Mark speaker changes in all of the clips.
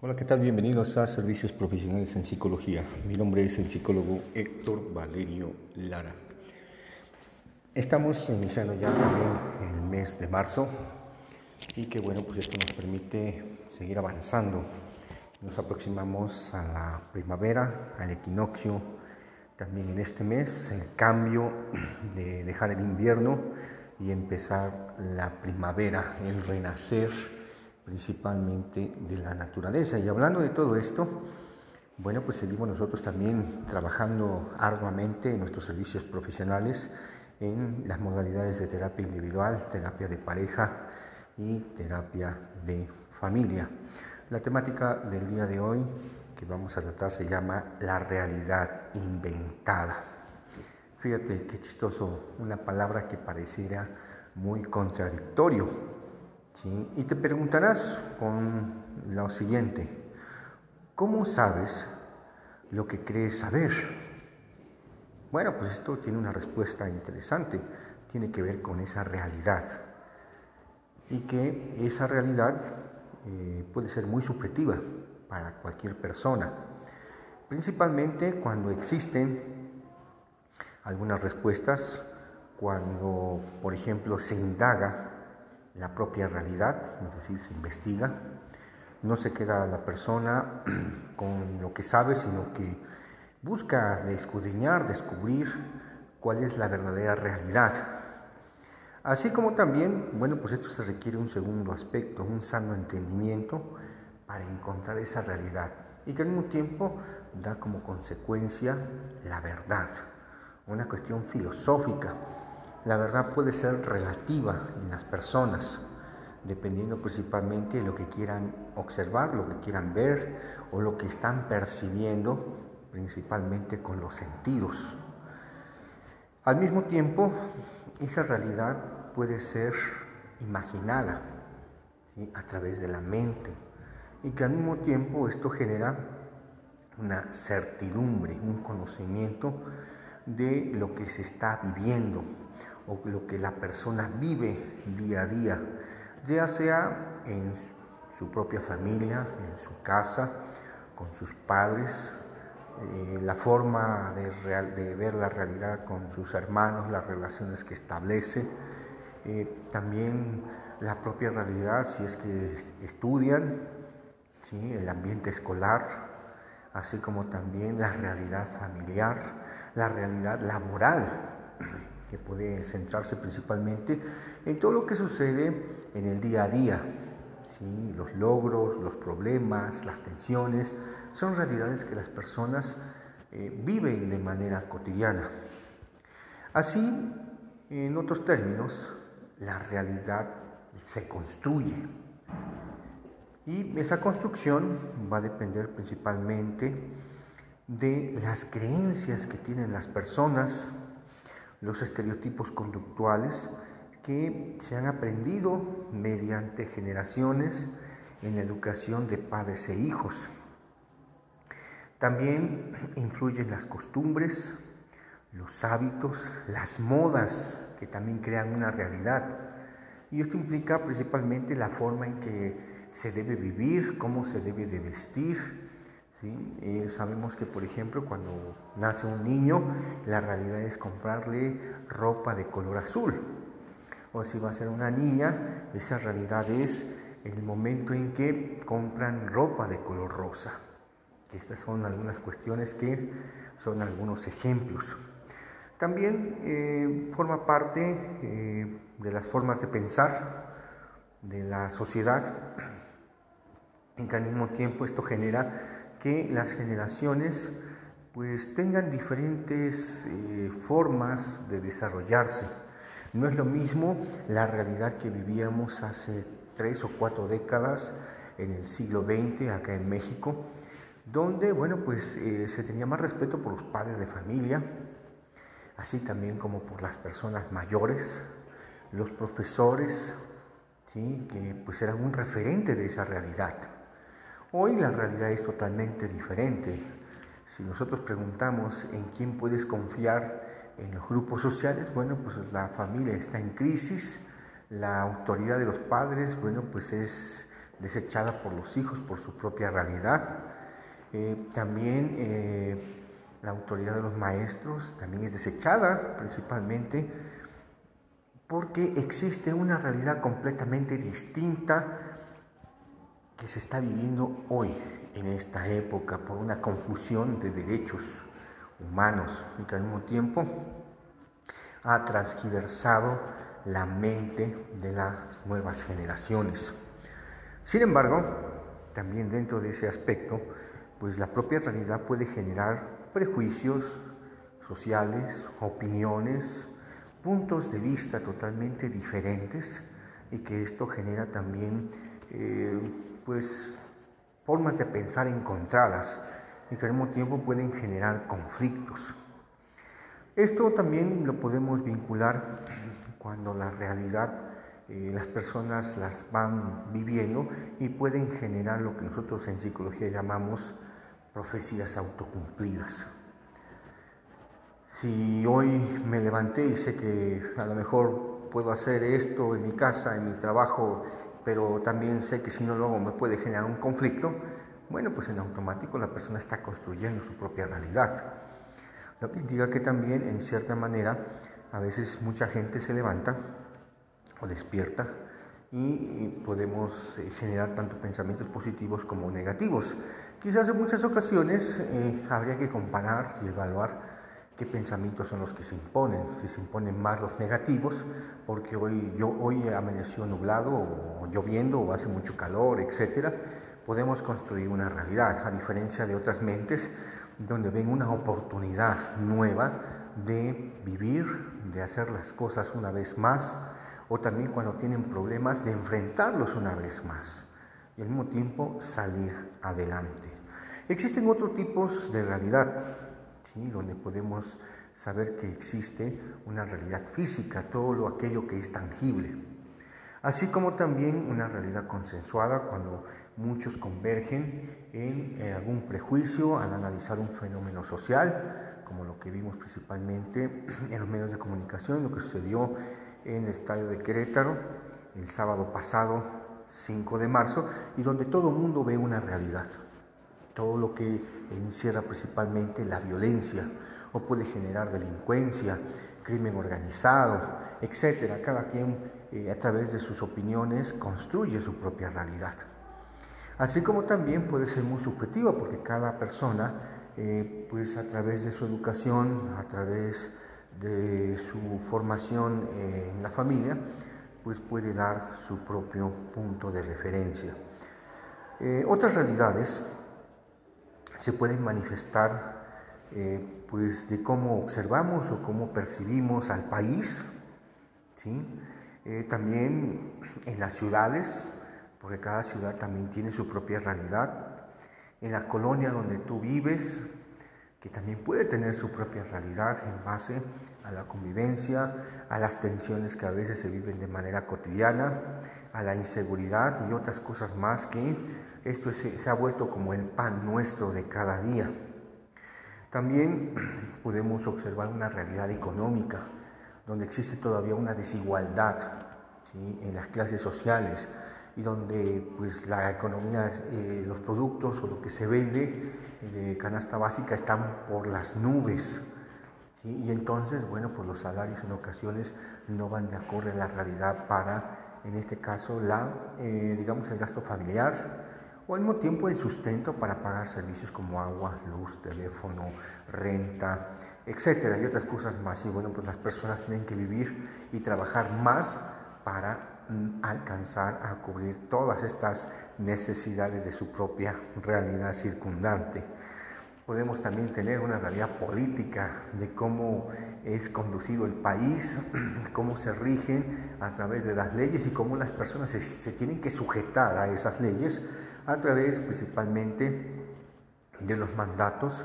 Speaker 1: Hola, ¿qué tal? Bienvenidos a Servicios Profesionales en Psicología. Mi nombre es el psicólogo Héctor Valerio Lara. Estamos iniciando ya también el mes de marzo y que bueno, pues esto nos permite seguir avanzando. Nos aproximamos a la primavera, al equinoccio, también en este mes, el cambio de dejar el invierno y empezar la primavera, el renacer principalmente de la naturaleza. Y hablando de todo esto, bueno, pues seguimos nosotros también trabajando arduamente en nuestros servicios profesionales en las modalidades de terapia individual, terapia de pareja y terapia de familia. La temática del día de hoy que vamos a tratar se llama la realidad inventada. Fíjate qué chistoso, una palabra que pareciera muy contradictorio, y te preguntarás con lo siguiente, ¿cómo sabes lo que crees saber? Bueno, pues esto tiene una respuesta interesante, tiene que ver con esa realidad. Y que esa realidad eh, puede ser muy subjetiva para cualquier persona, principalmente cuando existen algunas respuestas, cuando, por ejemplo, se indaga la propia realidad, es decir, se investiga. No se queda la persona con lo que sabe, sino que busca escudriñar, descubrir cuál es la verdadera realidad. Así como también, bueno, pues esto se requiere un segundo aspecto, un sano entendimiento para encontrar esa realidad y que al mismo tiempo da como consecuencia la verdad, una cuestión filosófica la verdad puede ser relativa en las personas, dependiendo principalmente de lo que quieran observar, lo que quieran ver o lo que están percibiendo, principalmente con los sentidos. Al mismo tiempo, esa realidad puede ser imaginada a través de la mente y que al mismo tiempo esto genera una certidumbre, un conocimiento de lo que se está viviendo, o lo que la persona vive día a día, ya sea en su propia familia, en su casa, con sus padres, eh, la forma de, de, ver la realidad con sus hermanos, las relaciones que establece, eh, también la propia realidad si es que estudian, ¿sí? el ambiente escolar, así como también la realidad familiar, la realidad laboral que puede centrarse principalmente en todo lo que sucede en el día a día. Los logros, los problemas, las tensiones, son realidades que las personas eh, viven de manera cotidiana. Así, en otros términos, la realidad se construye. Y esa construcción va a depender principalmente de las creencias que tienen las personas, los estereotipos conductuales que se han aprendido mediante generaciones en la educación de padres e hijos. También influyen las costumbres, los hábitos, las modas que también crean una realidad. Y esto implica principalmente la forma en que se debe vivir, cómo se debe de vestir, eh, sabemos que, por ejemplo, cuando nace un niño, la realidad es comprarle ropa de color azul. O si va a ser una niña, esa realidad es el momento en que compran ropa de color rosa. Estas son algunas cuestiones que son algunos ejemplos. También eh, forma parte eh, de las formas de pensar de la sociedad, en que al mismo tiempo esto genera que las generaciones pues tengan diferentes eh, formas de desarrollarse. No es lo mismo la realidad que vivíamos hace tres o cuatro décadas en el siglo XX acá en México, donde bueno pues eh, se tenía más respeto por los padres de familia, así también como por las personas mayores, los profesores, ¿sí? que pues eran un referente de esa realidad. Hoy la realidad es totalmente diferente. Si nosotros preguntamos en quién puedes confiar en los grupos sociales, bueno, pues la familia está en crisis, la autoridad de los padres, bueno, pues es desechada por los hijos por su propia realidad. Eh, también eh, la autoridad de los maestros también es desechada principalmente porque existe una realidad completamente distinta que se está viviendo hoy en esta época por una confusión de derechos humanos y que al mismo tiempo ha transgiversado la mente de las nuevas generaciones. Sin embargo, también dentro de ese aspecto, pues la propia realidad puede generar prejuicios sociales, opiniones, puntos de vista totalmente diferentes y que esto genera también eh, pues formas de pensar encontradas y que al mismo tiempo pueden generar conflictos. Esto también lo podemos vincular cuando la realidad eh, las personas las van viviendo y pueden generar lo que nosotros en psicología llamamos profecías autocumplidas. Si hoy me levanté y sé que a lo mejor puedo hacer esto en mi casa, en mi trabajo, pero también sé que si no lo hago me puede generar un conflicto, bueno, pues en automático la persona está construyendo su propia realidad. Lo que indica que también, en cierta manera, a veces mucha gente se levanta o despierta y podemos eh, generar tanto pensamientos positivos como negativos. Quizás en muchas ocasiones eh, habría que comparar y evaluar qué pensamientos son los que se imponen, si se imponen más los negativos, porque hoy, yo, hoy amaneció nublado o lloviendo o hace mucho calor, etcétera, podemos construir una realidad, a diferencia de otras mentes donde ven una oportunidad nueva de vivir, de hacer las cosas una vez más, o también cuando tienen problemas de enfrentarlos una vez más y al mismo tiempo salir adelante. Existen otros tipos de realidad, donde podemos saber que existe una realidad física, todo lo aquello que es tangible, así como también una realidad consensuada cuando Muchos convergen en, algún prejuicio al analizar un fenómeno social, como lo que vimos principalmente en los medios de comunicación, lo que sucedió en el estadio de Querétaro el sábado pasado, 5 de marzo, y donde todo el mundo ve una realidad, todo lo que encierra principalmente la violencia o puede generar delincuencia, crimen organizado, etcétera. Cada quien eh, a través de sus opiniones construye su propia realidad. Así como también puede ser muy subjetiva, porque cada persona, eh, pues a través de su educación, a través de su formación en la familia, pues puede dar su propio punto de referencia. Eh, otras realidades se pueden manifestar eh, pues de cómo observamos o cómo percibimos al país, también en las ciudades, porque cada ciudad también tiene su propia realidad. En la colonia donde tú vives, que también puede tener su propia realidad en base a la convivencia, a las tensiones que a veces se viven de manera cotidiana, a la inseguridad y otras cosas más que esto se, ha vuelto como el pan nuestro de cada día. También podemos observar una realidad económica, donde existe todavía una desigualdad en las clases sociales, y donde pues la economía, eh, los productos o lo que se vende de canasta básica están por las nubes. Y entonces, bueno, pues los salarios en ocasiones no van de acuerdo a la realidad para, en este caso, la, eh, digamos, el gasto familiar o al mismo tiempo el sustento para pagar servicios como agua, luz, teléfono, renta, etcétera, y otras cosas más. Y bueno, pues las personas tienen que vivir y trabajar más para alcanzar a cubrir todas estas necesidades de su propia realidad circundante. Podemos también tener una realidad política de cómo es conducido el país, cómo se rigen a través de las leyes y cómo las personas se, tienen que sujetar a esas leyes a través principalmente de los mandatos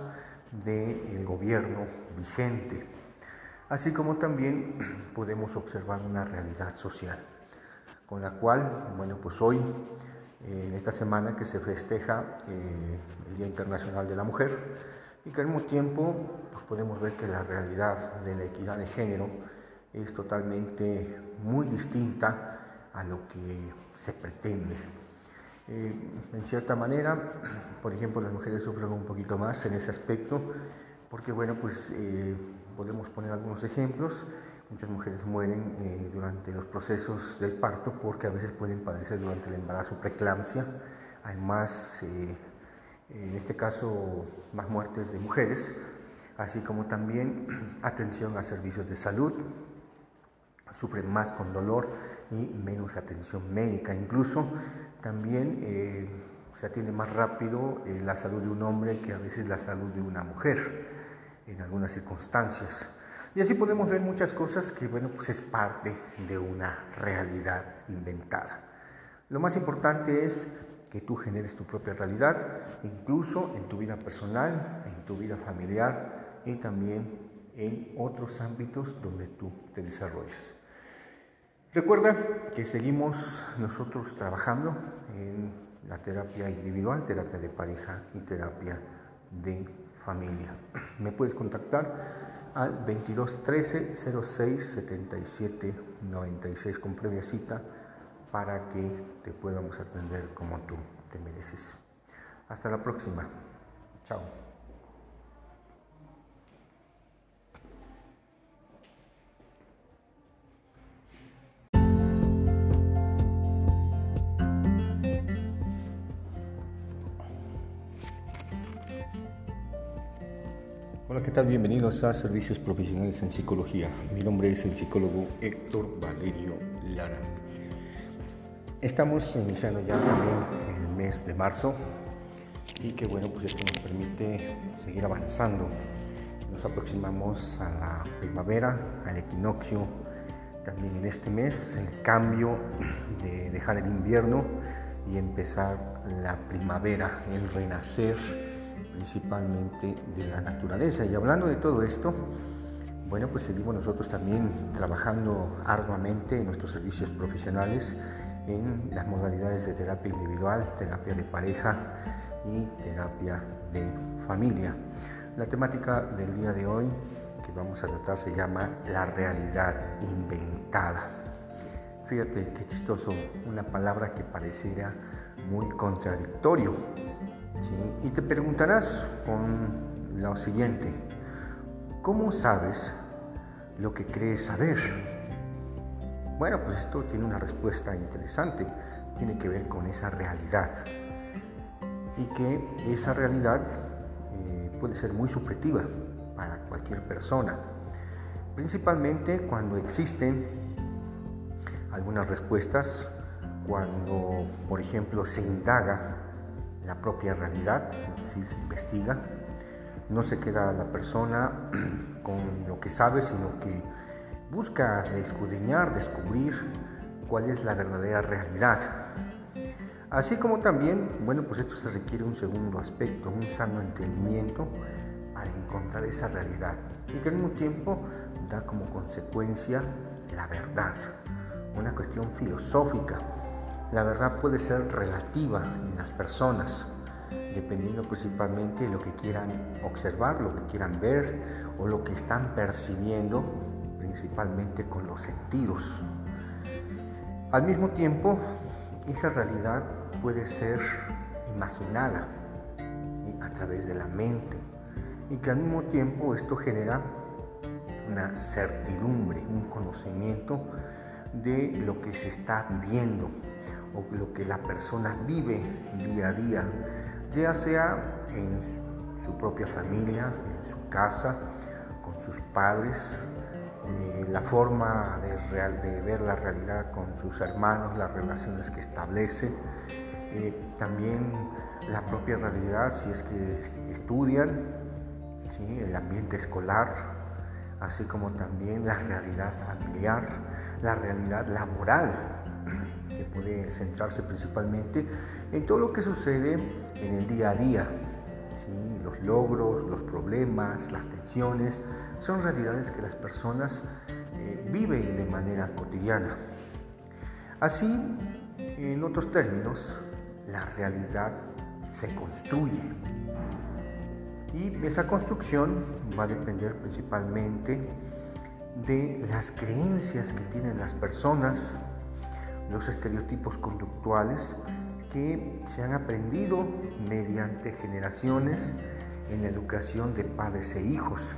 Speaker 1: del gobierno vigente. Así como también podemos observar una realidad social con la cual, bueno, pues hoy, en esta semana que se festeja eh, el Día Internacional de la Mujer, y que al mismo tiempo pues podemos ver que la realidad de la equidad de género es totalmente muy distinta a lo que se pretende. Eh, en cierta manera, por ejemplo, las mujeres sufren un poquito más en ese aspecto, porque bueno, pues eh, podemos poner algunos ejemplos. Muchas mujeres mueren eh, durante los procesos del parto porque a veces pueden padecer durante el embarazo preeclampsia. Hay más, en este caso, más muertes de mujeres, así como también atención a servicios de salud. Sufren más con dolor y menos atención médica. Incluso también eh, se atiende más rápido eh, la salud de un hombre que a veces la salud de una mujer en algunas circunstancias. Y así podemos ver muchas cosas que, bueno, pues es parte de una realidad inventada. Lo más importante es que tú generes tu propia realidad, incluso en tu vida personal, en tu vida familiar y también en otros ámbitos donde tú te desarrolles. Recuerda que seguimos nosotros trabajando en la terapia individual, terapia de pareja y terapia de familia. Me puedes contactar al 22 13 06 77 96 con previa cita para que te podamos atender como tú te mereces. Hasta la próxima. Chao. Hola, ¿qué tal? Bienvenidos a Servicios Profesionales en Psicología. Mi nombre es el psicólogo Héctor Valerio Lara. Estamos iniciando ya también el mes de marzo y que bueno, pues esto nos permite seguir avanzando. Nos aproximamos a la primavera, al equinoccio, también en este mes, el cambio de dejar el invierno y empezar la primavera, el renacer principalmente de la naturaleza. Y hablando de todo esto, bueno, pues seguimos nosotros también trabajando arduamente en nuestros servicios profesionales en las modalidades de terapia individual, terapia de pareja y terapia de familia. La temática del día de hoy que vamos a tratar se llama la realidad inventada. Fíjate qué chistoso, una palabra que pareciera muy contradictorio, y te preguntarás con lo siguiente, ¿cómo sabes lo que crees saber? Bueno, pues esto tiene una respuesta interesante, tiene que ver con esa realidad. Y que esa realidad eh, puede ser muy subjetiva para cualquier persona, principalmente cuando existen algunas respuestas, cuando por ejemplo se indaga la propia realidad, es decir, se investiga. No se queda la persona con lo que sabe, sino que busca escudriñar, descubrir cuál es la verdadera realidad. Así como también, bueno, pues esto se requiere un segundo aspecto, un sano entendimiento para encontrar esa realidad y que al mismo tiempo da como consecuencia la verdad, una cuestión filosófica la verdad puede ser relativa en las personas, dependiendo principalmente de lo que quieran observar, lo que quieran ver o lo que están percibiendo, principalmente con los sentidos. Al mismo tiempo, esa realidad puede ser imaginada a través de la mente y que al mismo tiempo esto genera una certidumbre, un conocimiento de lo que se está viviendo, o lo que la persona vive día a día, ya sea en su propia familia, en su casa, con sus padres, eh, la forma de, ver la realidad con sus hermanos, las relaciones que establece, eh, también la propia realidad si es que estudian, el ambiente escolar, así como también la realidad familiar, la realidad laboral puede centrarse principalmente en todo lo que sucede en el día a día. Los logros, los problemas, las tensiones, son realidades que las personas eh, viven de manera cotidiana. Así, en otros términos, la realidad se construye. Y esa construcción va a depender principalmente de las creencias que tienen las personas los estereotipos conductuales que se han aprendido mediante generaciones en la educación de padres e hijos.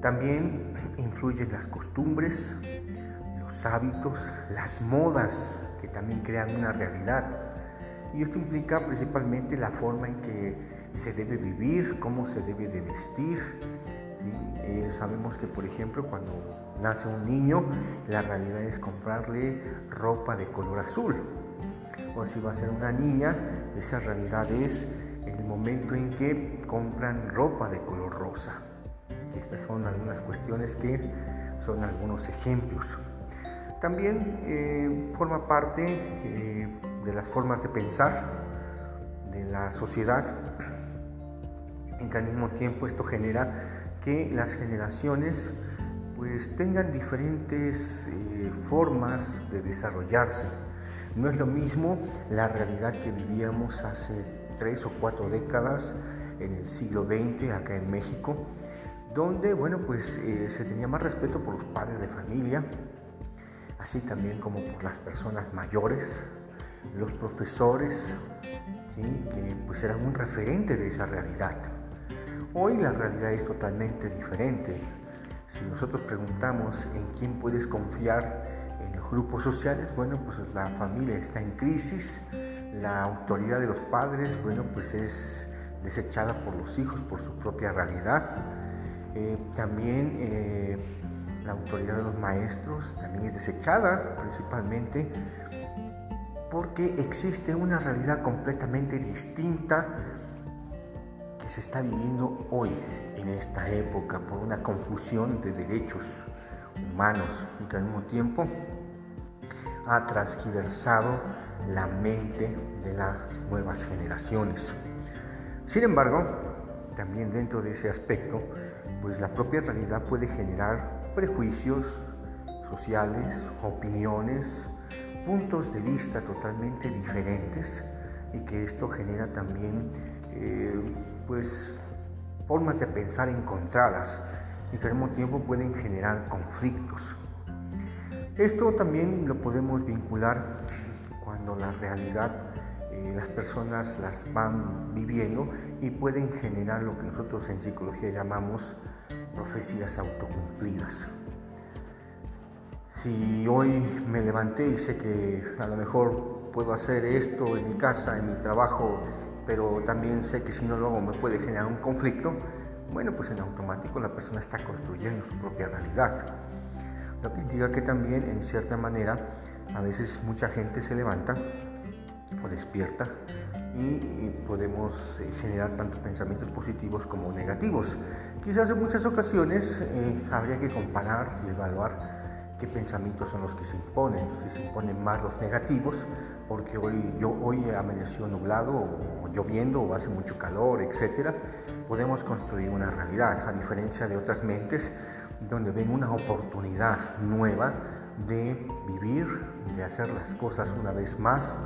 Speaker 1: También influyen las costumbres, los hábitos, las modas que también crean una realidad. Y esto implica principalmente la forma en que se debe vivir, cómo se debe de vestir. Eh, sabemos que, por ejemplo, cuando nace un niño, la realidad es comprarle ropa de color azul. O si va a ser una niña, esa realidad es el momento en que compran ropa de color rosa. Estas son algunas cuestiones que son algunos ejemplos. También eh, forma parte eh, de las formas de pensar de la sociedad, en que al mismo tiempo esto genera que las generaciones pues tengan diferentes eh, formas de desarrollarse. No es lo mismo la realidad que vivíamos hace tres o cuatro décadas en el siglo XX acá en México, donde bueno pues eh, se tenía más respeto por los padres de familia, así también como por las personas mayores, los profesores, que pues eran un referente de esa realidad. Hoy la realidad es totalmente diferente. Si nosotros preguntamos en quién puedes confiar en los grupos sociales, bueno, pues la familia está en crisis, la autoridad de los padres, bueno, pues es desechada por los hijos por su propia realidad. Eh, también eh, la autoridad de los maestros también es desechada principalmente porque existe una realidad completamente distinta se está viviendo hoy en esta época por una confusión de derechos humanos y que al mismo tiempo ha transgiversado la mente de las nuevas generaciones. Sin embargo, también dentro de ese aspecto, pues la propia realidad puede generar prejuicios sociales, opiniones, puntos de vista totalmente diferentes y que esto genera también eh, pues formas de pensar encontradas y que al mismo tiempo pueden generar conflictos. Esto también lo podemos vincular cuando la realidad eh, las personas las van viviendo y pueden generar lo que nosotros en psicología llamamos profecías autocumplidas. Si hoy me levanté y sé que a lo mejor puedo hacer esto en mi casa, en mi trabajo, pero también sé que si no lo hago me puede generar un conflicto, bueno, pues en automático la persona está construyendo su propia realidad. Lo que indica que también, en cierta manera, a veces mucha gente se levanta o despierta y podemos eh, generar tanto pensamientos positivos como negativos. Quizás en muchas ocasiones eh, habría que comparar y evaluar qué pensamientos son los que se imponen, si se imponen más los negativos, porque hoy, yo, hoy amaneció nublado o lloviendo o hace mucho calor, etc., podemos construir una realidad, a diferencia de otras mentes donde ven una oportunidad nueva de vivir, de hacer las cosas una vez más,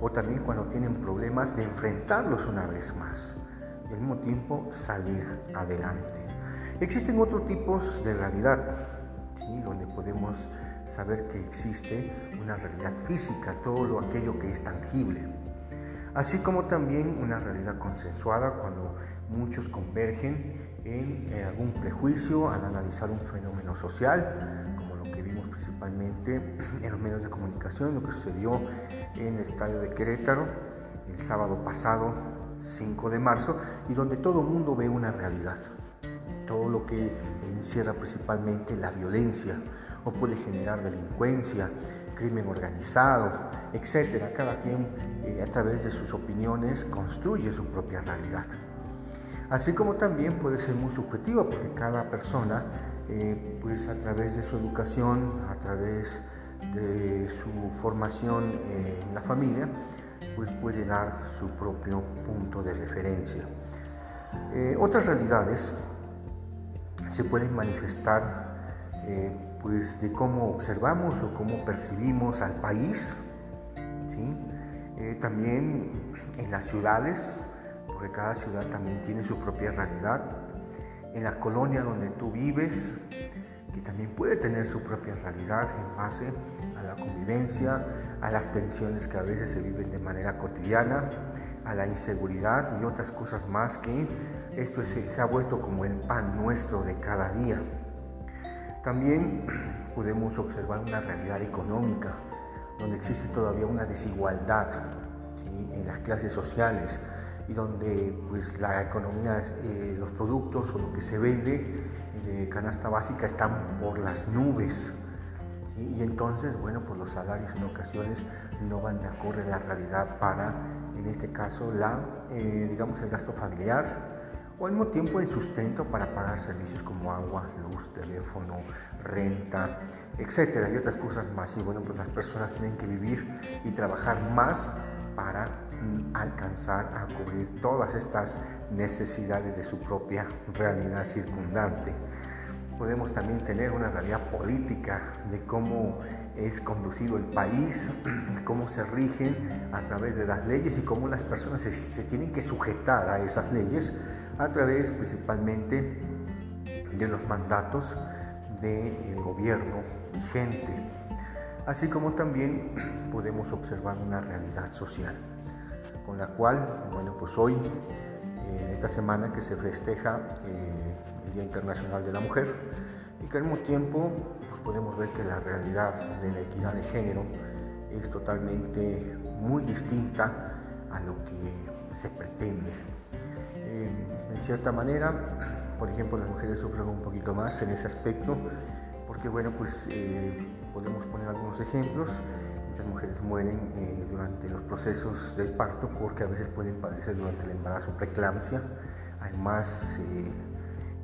Speaker 1: o también cuando tienen problemas de enfrentarlos una vez más y al mismo tiempo salir adelante. Existen otros tipos de realidad, donde podemos saber que existe una realidad física, todo lo, aquello que es tangible, así como también una realidad consensuada cuando muchos convergen en, algún prejuicio al analizar un fenómeno social, como lo que vimos principalmente en los medios de comunicación, lo que sucedió en el estadio de Querétaro el sábado pasado, 5 de marzo, y donde todo el mundo ve una realidad, todo lo que encierra principalmente la violencia o puede generar delincuencia, crimen organizado, etcétera. Cada quien eh, a través de sus opiniones construye su propia realidad. Así como también puede ser muy subjetiva porque cada persona, eh, pues a través de su educación, a través de su formación en la familia, pues puede dar su propio punto de referencia. Eh, otras realidades se pueden manifestar eh, pues de cómo observamos o cómo percibimos al país, también en las ciudades, porque cada ciudad también tiene su propia realidad. En la colonia donde tú vives, que también puede tener su propia realidad en base a la convivencia, a las tensiones que a veces se viven de manera cotidiana, a la inseguridad y otras cosas más que esto se, ha vuelto como el pan nuestro de cada día. También podemos observar una realidad económica donde existe todavía una desigualdad en las clases sociales y donde pues, la economía, eh, los productos o lo que se vende de canasta básica están por las nubes. Y entonces, bueno, pues los salarios en ocasiones no van de acuerdo a la realidad para, en este caso, la, eh, digamos, el gasto familiar o al mismo tiempo el sustento para pagar servicios como agua, luz, teléfono, renta, etcétera, y otras cosas más. Y bueno, pues las personas tienen que vivir y trabajar más para mm, alcanzar a cubrir todas estas necesidades de su propia realidad circundante. Podemos también tener una realidad política de cómo es conducido el país, cómo se rigen a través de las leyes y cómo las personas se, se tienen que sujetar a esas leyes a través principalmente de los mandatos del gobierno vigente, así como también podemos observar una realidad social, con la cual, bueno, pues hoy, en esta semana que se festeja eh, el Día Internacional de la Mujer, y que al mismo tiempo pues podemos ver que la realidad de la equidad de género es totalmente muy distinta a lo que se pretende. En cierta manera, por ejemplo, las mujeres sufren un poquito más en ese aspecto, porque bueno, pues eh, podemos poner algunos ejemplos. Muchas mujeres mueren eh, durante los procesos del parto porque a veces pueden padecer durante el embarazo preeclampsia. Hay más, eh,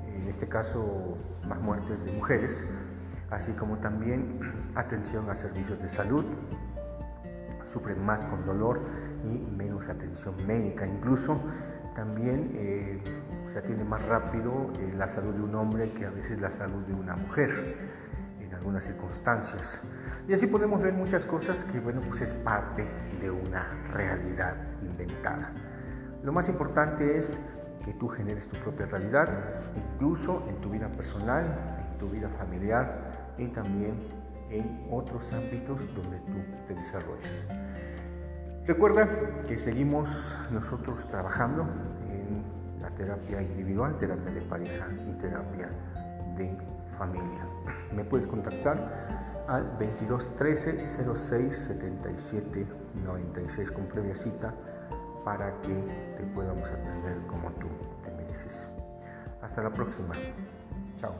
Speaker 1: en este caso, más muertes de mujeres, así como también atención a servicios de salud. Sufren más con dolor y menos atención médica. Incluso también eh, se atiende más rápido eh, la salud de un hombre que a veces la salud de una mujer en algunas circunstancias. Y así podemos ver muchas cosas que, bueno, pues es parte de una realidad inventada. Lo más importante es que tú generes tu propia realidad, incluso en tu vida personal, en tu vida familiar y también en otros ámbitos donde tú te desarrolles. Recuerda que seguimos nosotros trabajando en la terapia individual, terapia de pareja y terapia de familia. Me puedes contactar al 22 13 06 77 96 con previa cita para que te podamos atender como tú te mereces. Hasta la próxima. Chao.